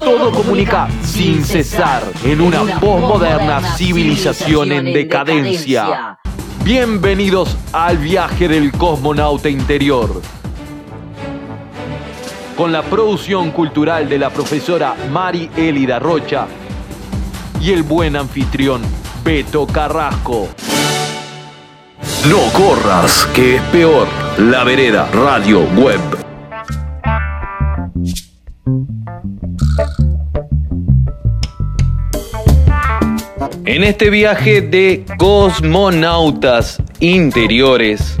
todo comunica sin cesar en una postmoderna civilización en decadencia. Bienvenidos al viaje del cosmonauta interior. Con la producción cultural de la profesora Mari Elida Rocha y el buen anfitrión Beto Carrasco. No corras, que es peor. La vereda Radio Web. En este viaje de cosmonautas interiores,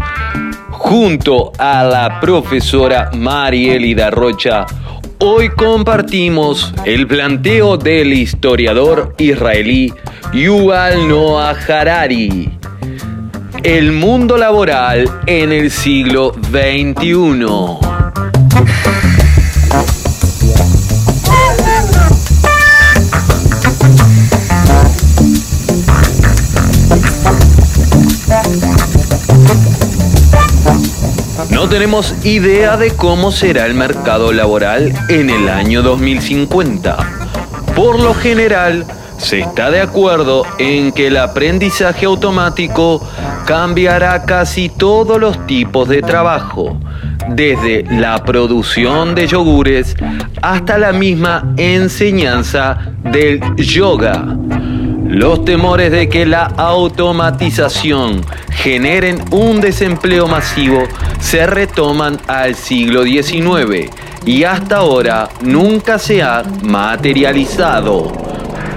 junto a la profesora Marielida Rocha, hoy compartimos el planteo del historiador israelí Yuval Noah Harari. El mundo laboral en el siglo XXI. Tenemos idea de cómo será el mercado laboral en el año 2050. Por lo general, se está de acuerdo en que el aprendizaje automático cambiará casi todos los tipos de trabajo, desde la producción de yogures hasta la misma enseñanza del yoga. Los temores de que la automatización generen un desempleo masivo se retoman al siglo XIX y hasta ahora nunca se ha materializado.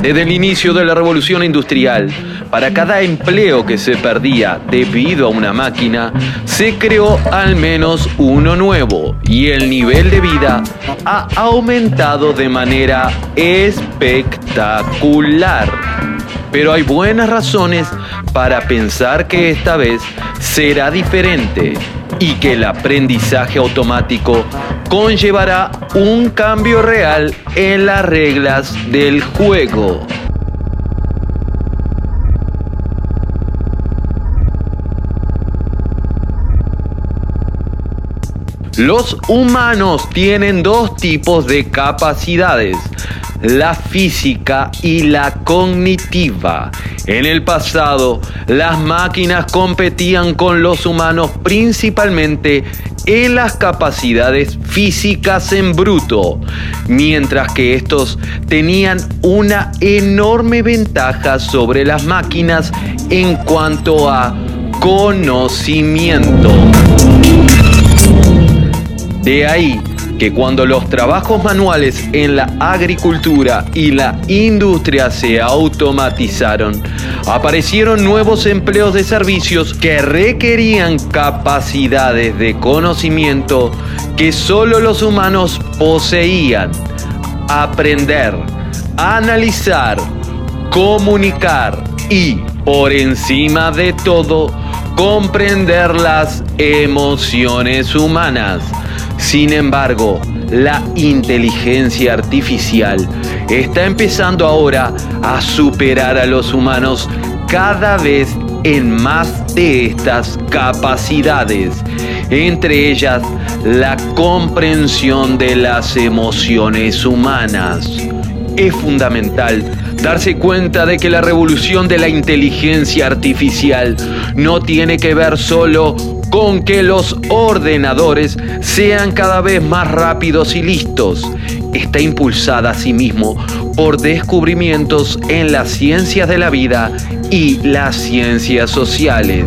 Desde el inicio de la revolución industrial, para cada empleo que se perdía debido a una máquina, se creó al menos uno nuevo y el nivel de vida ha aumentado de manera espectacular pero hay buenas razones para pensar que esta vez será diferente y que el aprendizaje automático conllevará un cambio real en las reglas del juego. Los humanos tienen dos tipos de capacidades, la física y la cognitiva. En el pasado, las máquinas competían con los humanos principalmente en las capacidades físicas en bruto, mientras que estos tenían una enorme ventaja sobre las máquinas en cuanto a conocimiento. De ahí que cuando los trabajos manuales en la agricultura y la industria se automatizaron, aparecieron nuevos empleos de servicios que requerían capacidades de conocimiento que solo los humanos poseían. Aprender, analizar, comunicar y, por encima de todo, comprender las emociones humanas sin embargo, la inteligencia artificial está empezando ahora a superar a los humanos cada vez en más de estas capacidades, entre ellas la comprensión de las emociones humanas. Es fundamental darse cuenta de que la revolución de la inteligencia artificial no tiene que ver solo con que los ordenadores sean cada vez más rápidos y listos. Está impulsada asimismo por descubrimientos en las ciencias de la vida y las ciencias sociales.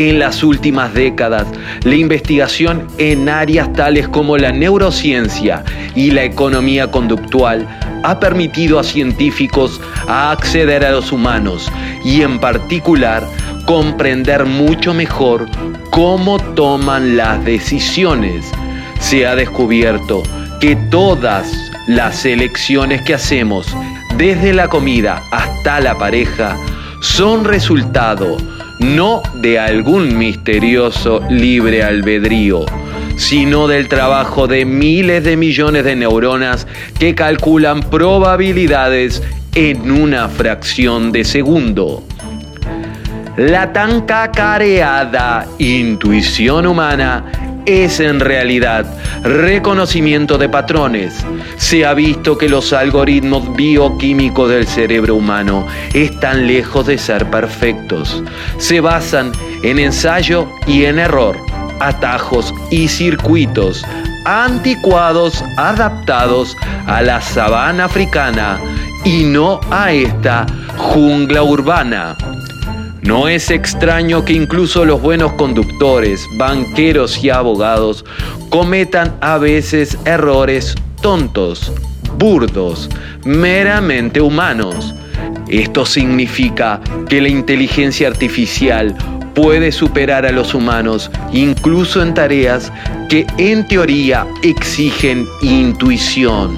En las últimas décadas, la investigación en áreas tales como la neurociencia y la economía conductual ha permitido a científicos acceder a los humanos y en particular comprender mucho mejor cómo toman las decisiones. Se ha descubierto que todas las elecciones que hacemos, desde la comida hasta la pareja, son resultado no de algún misterioso libre albedrío, sino del trabajo de miles de millones de neuronas que calculan probabilidades en una fracción de segundo. La tan cacareada intuición humana es en realidad reconocimiento de patrones. Se ha visto que los algoritmos bioquímicos del cerebro humano están lejos de ser perfectos. Se basan en ensayo y en error, atajos y circuitos anticuados adaptados a la sabana africana y no a esta jungla urbana. No es extraño que incluso los buenos conductores, banqueros y abogados cometan a veces errores tontos, burdos, meramente humanos. Esto significa que la inteligencia artificial puede superar a los humanos incluso en tareas que en teoría exigen intuición.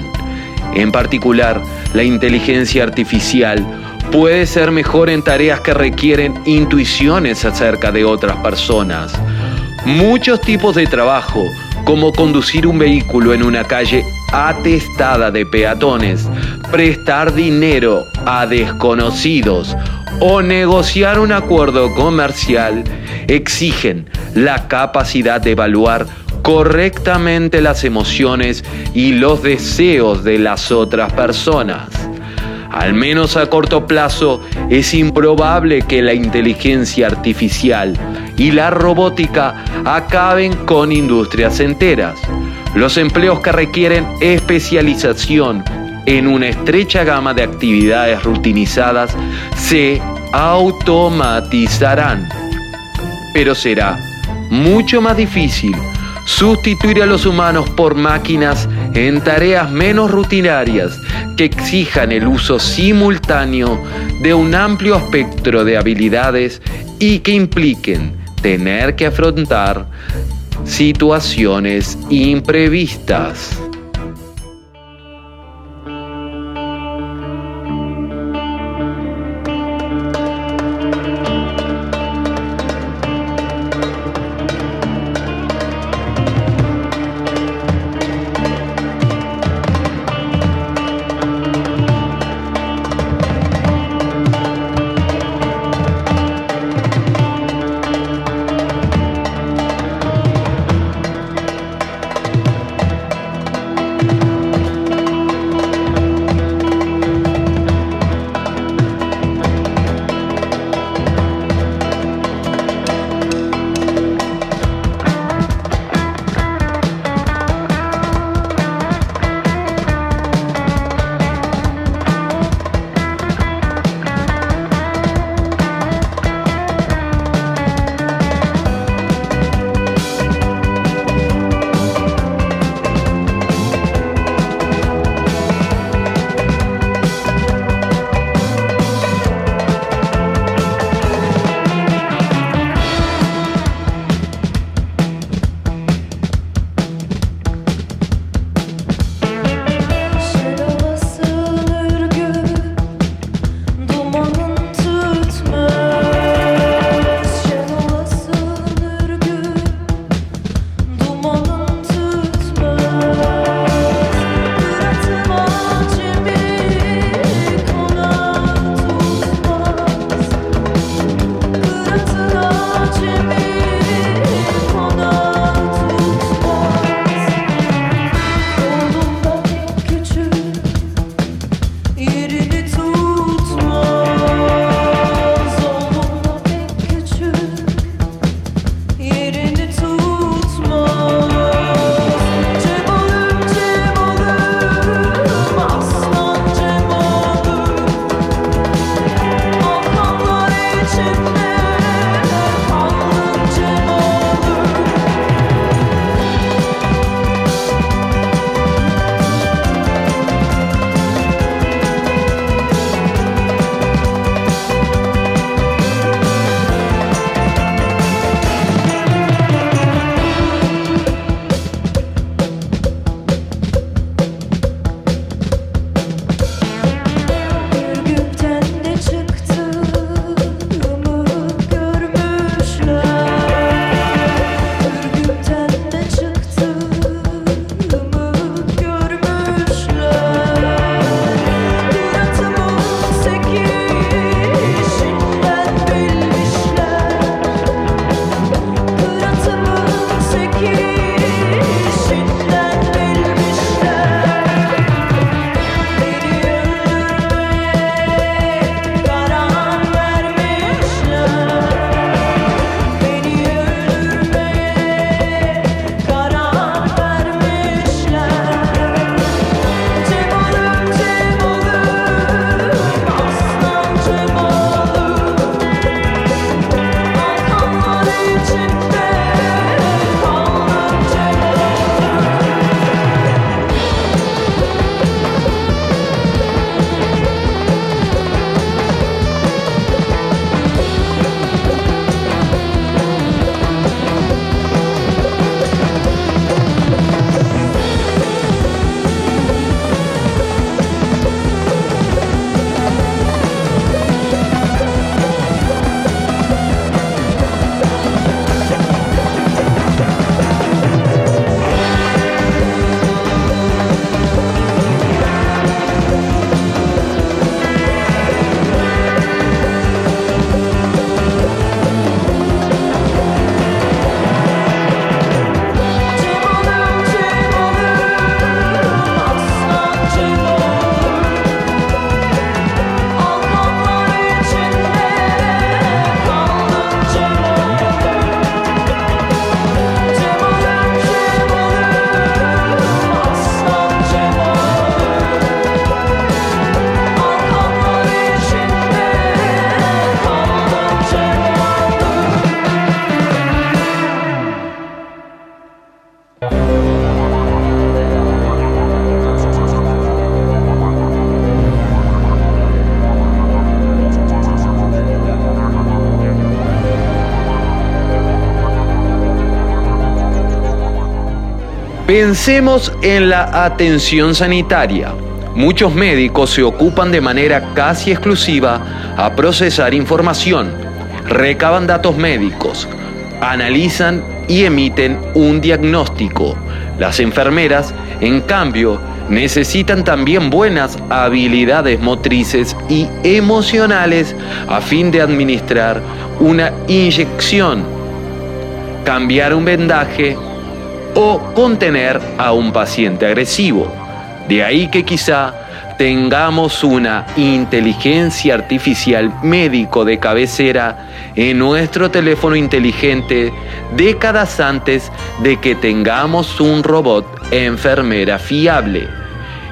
En particular, la inteligencia artificial puede ser mejor en tareas que requieren intuiciones acerca de otras personas. Muchos tipos de trabajo, como conducir un vehículo en una calle atestada de peatones, prestar dinero a desconocidos o negociar un acuerdo comercial, exigen la capacidad de evaluar correctamente las emociones y los deseos de las otras personas. Al menos a corto plazo, es improbable que la inteligencia artificial y la robótica acaben con industrias enteras. Los empleos que requieren especialización en una estrecha gama de actividades rutinizadas se automatizarán. Pero será mucho más difícil sustituir a los humanos por máquinas en tareas menos rutinarias que exijan el uso simultáneo de un amplio espectro de habilidades y que impliquen tener que afrontar situaciones imprevistas. Pensemos en la atención sanitaria. Muchos médicos se ocupan de manera casi exclusiva a procesar información, recaban datos médicos, analizan y emiten un diagnóstico. Las enfermeras, en cambio, necesitan también buenas habilidades motrices y emocionales a fin de administrar una inyección, cambiar un vendaje o contener a un paciente agresivo. De ahí que quizá tengamos una inteligencia artificial médico de cabecera en nuestro teléfono inteligente décadas antes de que tengamos un robot enfermera fiable.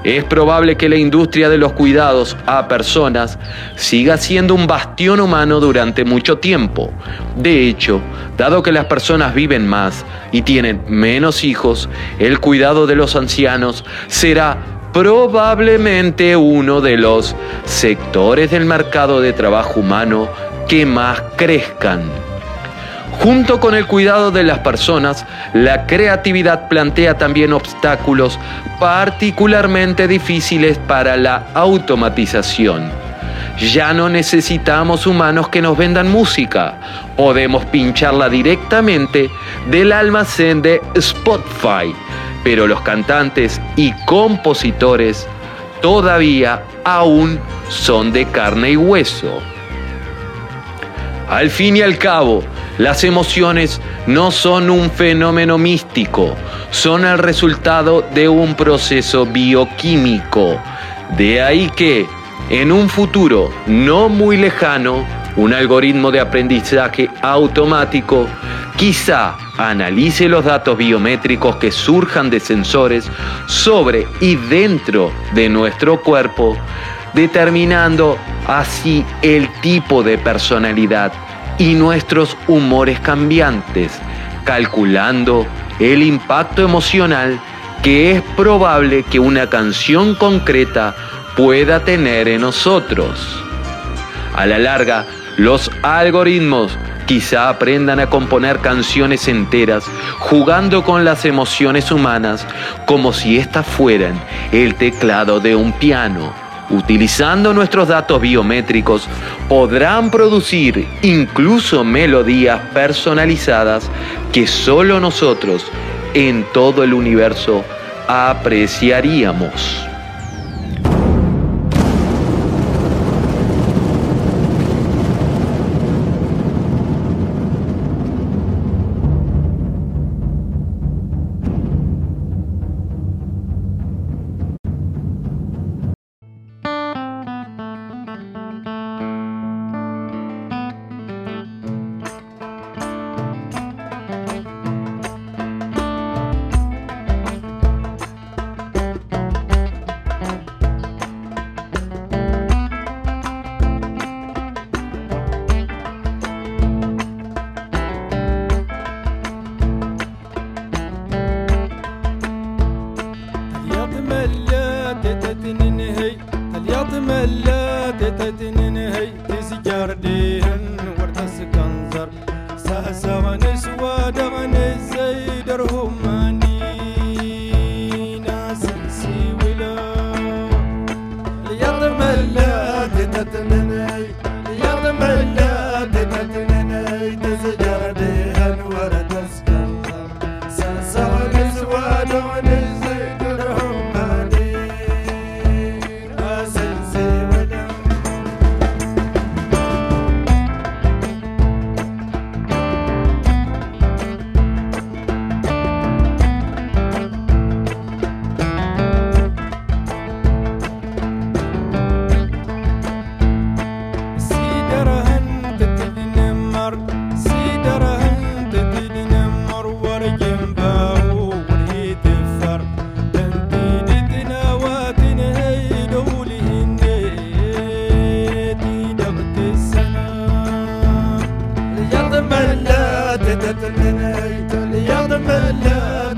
Es probable que la industria de los cuidados a personas siga siendo un bastión humano durante mucho tiempo. De hecho, dado que las personas viven más y tienen menos hijos, el cuidado de los ancianos será probablemente uno de los sectores del mercado de trabajo humano que más crezcan. Junto con el cuidado de las personas, la creatividad plantea también obstáculos particularmente difíciles para la automatización. Ya no necesitamos humanos que nos vendan música, podemos pincharla directamente del almacén de Spotify, pero los cantantes y compositores todavía aún son de carne y hueso. Al fin y al cabo, las emociones no son un fenómeno místico, son el resultado de un proceso bioquímico. De ahí que, en un futuro no muy lejano, un algoritmo de aprendizaje automático quizá analice los datos biométricos que surjan de sensores sobre y dentro de nuestro cuerpo, determinando así el tipo de personalidad y nuestros humores cambiantes, calculando el impacto emocional que es probable que una canción concreta pueda tener en nosotros. A la larga, los algoritmos quizá aprendan a componer canciones enteras jugando con las emociones humanas como si éstas fueran el teclado de un piano utilizando nuestros datos biométricos, podrán producir incluso melodías personalizadas que solo nosotros en todo el universo apreciaríamos. Dr. Homa. عيني يا ضمن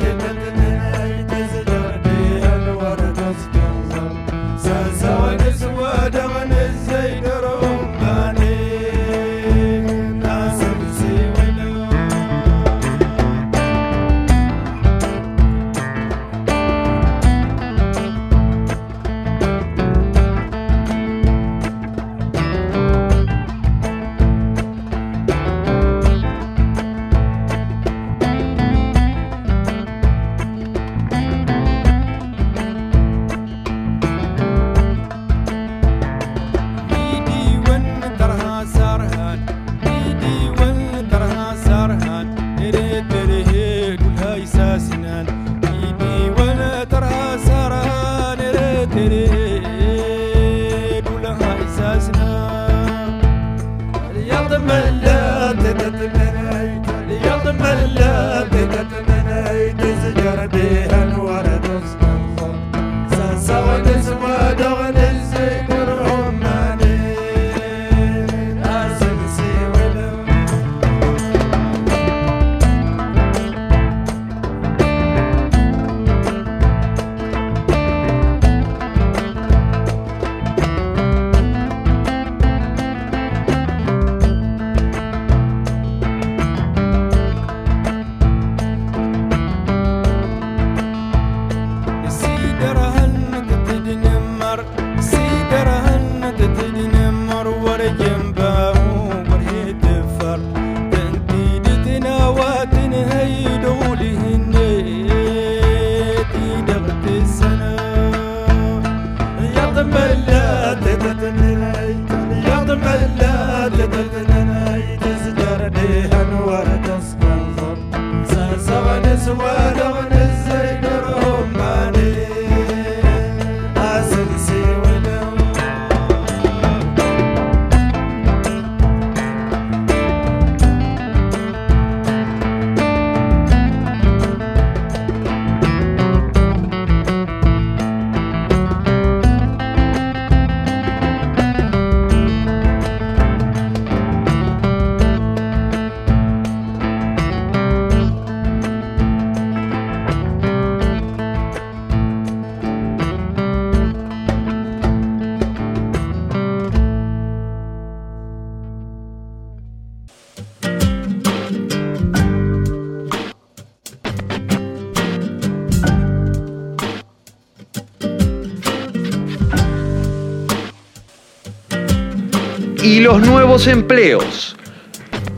empleos.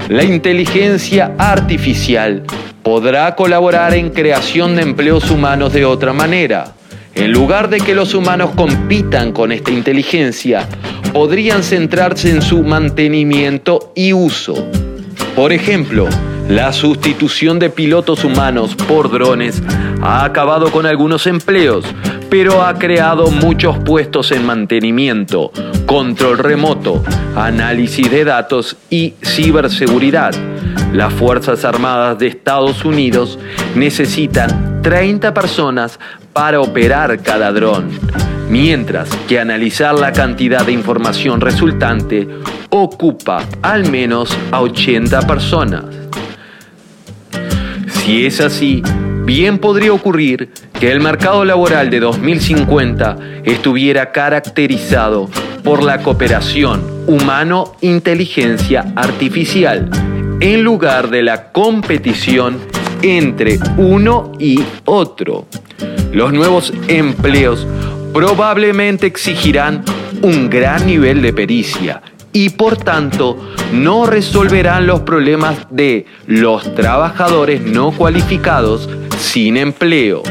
La inteligencia artificial podrá colaborar en creación de empleos humanos de otra manera. En lugar de que los humanos compitan con esta inteligencia, podrían centrarse en su mantenimiento y uso. Por ejemplo, la sustitución de pilotos humanos por drones ha acabado con algunos empleos, pero ha creado muchos puestos en mantenimiento, control remoto, análisis de datos y ciberseguridad. Las Fuerzas Armadas de Estados Unidos necesitan 30 personas para operar cada dron, mientras que analizar la cantidad de información resultante ocupa al menos a 80 personas. Si es así, bien podría ocurrir que el mercado laboral de 2050 estuviera caracterizado por la cooperación humano-inteligencia artificial, en lugar de la competición entre uno y otro. Los nuevos empleos probablemente exigirán un gran nivel de pericia y por tanto no resolverán los problemas de los trabajadores no cualificados sin empleo.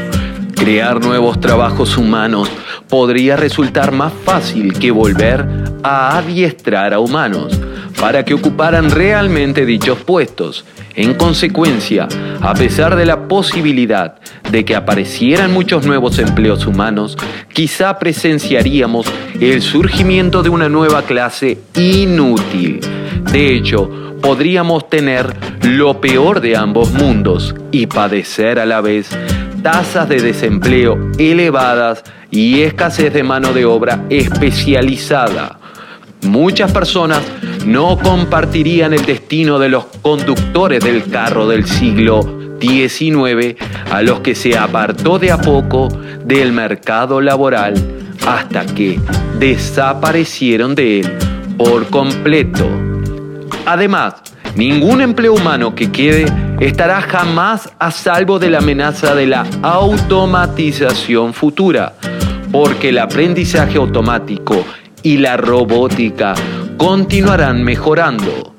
Crear nuevos trabajos humanos podría resultar más fácil que volver a adiestrar a humanos para que ocuparan realmente dichos puestos. En consecuencia, a pesar de la posibilidad de que aparecieran muchos nuevos empleos humanos, quizá presenciaríamos el surgimiento de una nueva clase inútil. De hecho, podríamos tener lo peor de ambos mundos y padecer a la vez tasas de desempleo elevadas y escasez de mano de obra especializada. Muchas personas no compartirían el destino de los conductores del carro del siglo XIX a los que se apartó de a poco del mercado laboral hasta que desaparecieron de él por completo. Además, ningún empleo humano que quede estará jamás a salvo de la amenaza de la automatización futura, porque el aprendizaje automático y la robótica continuarán mejorando.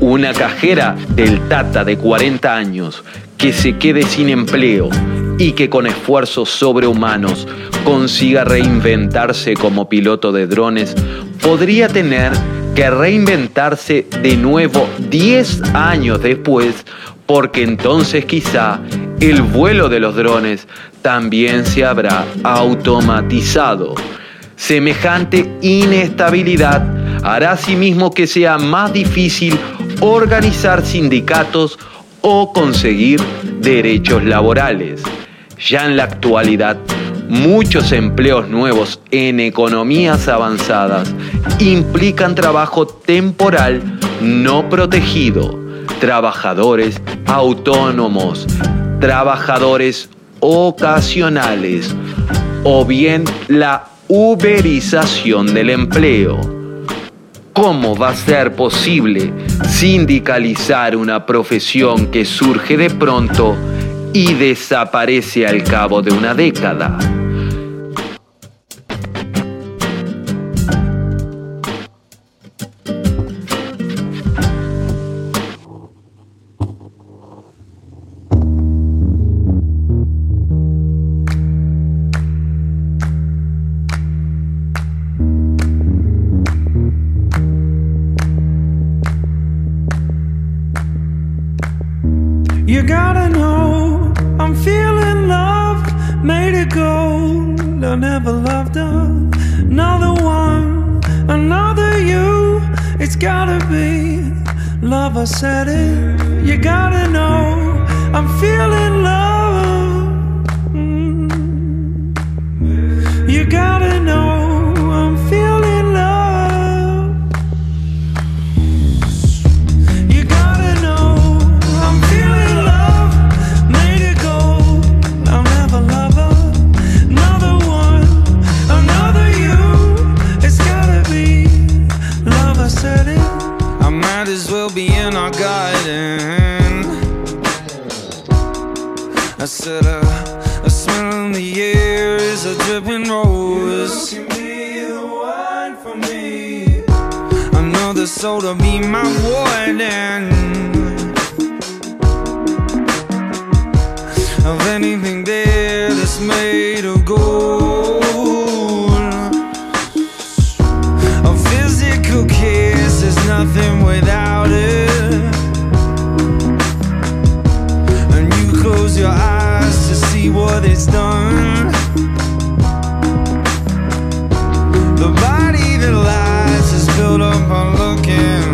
Una cajera del Tata de 40 años que se quede sin empleo y que con esfuerzos sobrehumanos consiga reinventarse como piloto de drones, podría tener que reinventarse de nuevo 10 años después, porque entonces quizá el vuelo de los drones también se habrá automatizado. Semejante inestabilidad hará asimismo que sea más difícil organizar sindicatos o conseguir derechos laborales. Ya en la actualidad, muchos empleos nuevos en economías avanzadas implican trabajo temporal no protegido, trabajadores autónomos, trabajadores ocasionales o bien la uberización del empleo. ¿Cómo va a ser posible sindicalizar una profesión que surge de pronto y desaparece al cabo de una década? You gotta know I'm feeling love made of gold. I never loved another one, another you. It's gotta be love. I said it. You gotta know I'm feeling love. Mm. You gotta know. I said, I, I smell in the air is a dripping rose. You can be the one for me. Another soul to be my warden. Of anything there that's made of gold. A physical kiss is nothing without it. what it's done. The body that lies is built up on looking.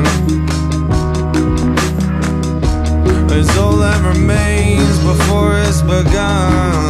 Is all that remains before it's begun.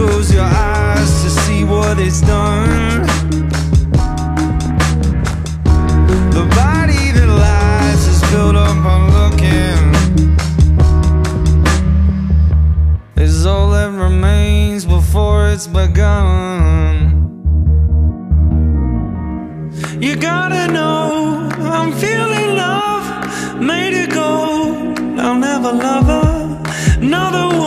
close your eyes to see what it's done. The body that lies is built up on looking. Is all that remains before it's begun. You gotta know I'm feeling love, made to go. I'll never love another.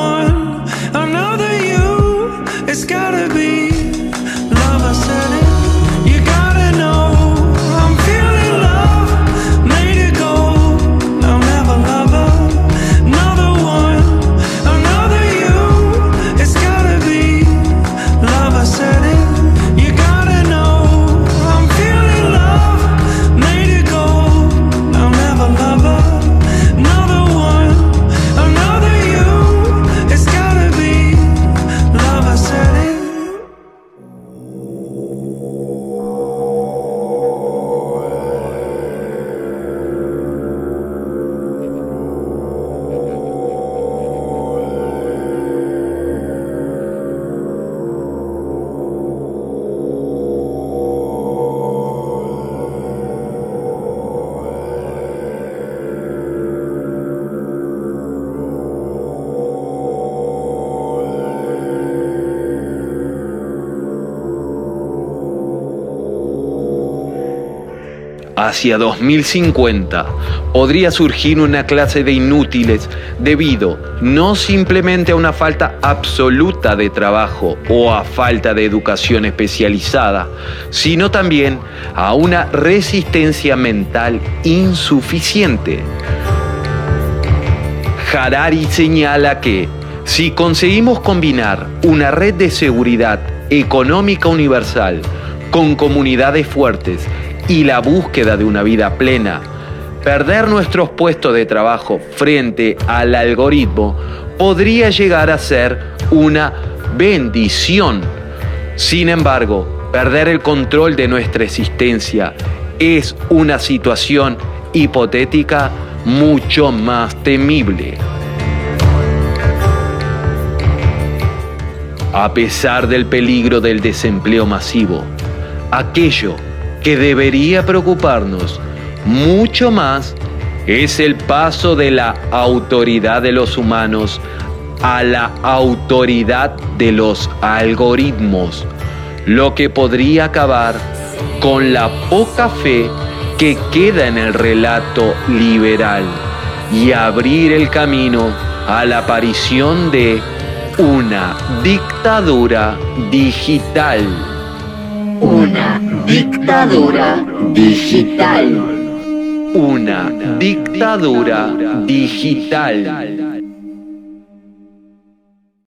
Hacia 2050 podría surgir una clase de inútiles debido no simplemente a una falta absoluta de trabajo o a falta de educación especializada, sino también a una resistencia mental insuficiente. Harari señala que si conseguimos combinar una red de seguridad económica universal con comunidades fuertes y la búsqueda de una vida plena, perder nuestros puestos de trabajo frente al algoritmo podría llegar a ser una bendición. Sin embargo, perder el control de nuestra existencia es una situación hipotética mucho más temible. A pesar del peligro del desempleo masivo, aquello que debería preocuparnos mucho más es el paso de la autoridad de los humanos a la autoridad de los algoritmos, lo que podría acabar con la poca fe que queda en el relato liberal y abrir el camino a la aparición de una dictadura digital una dictadura digital. Una dictadura digital.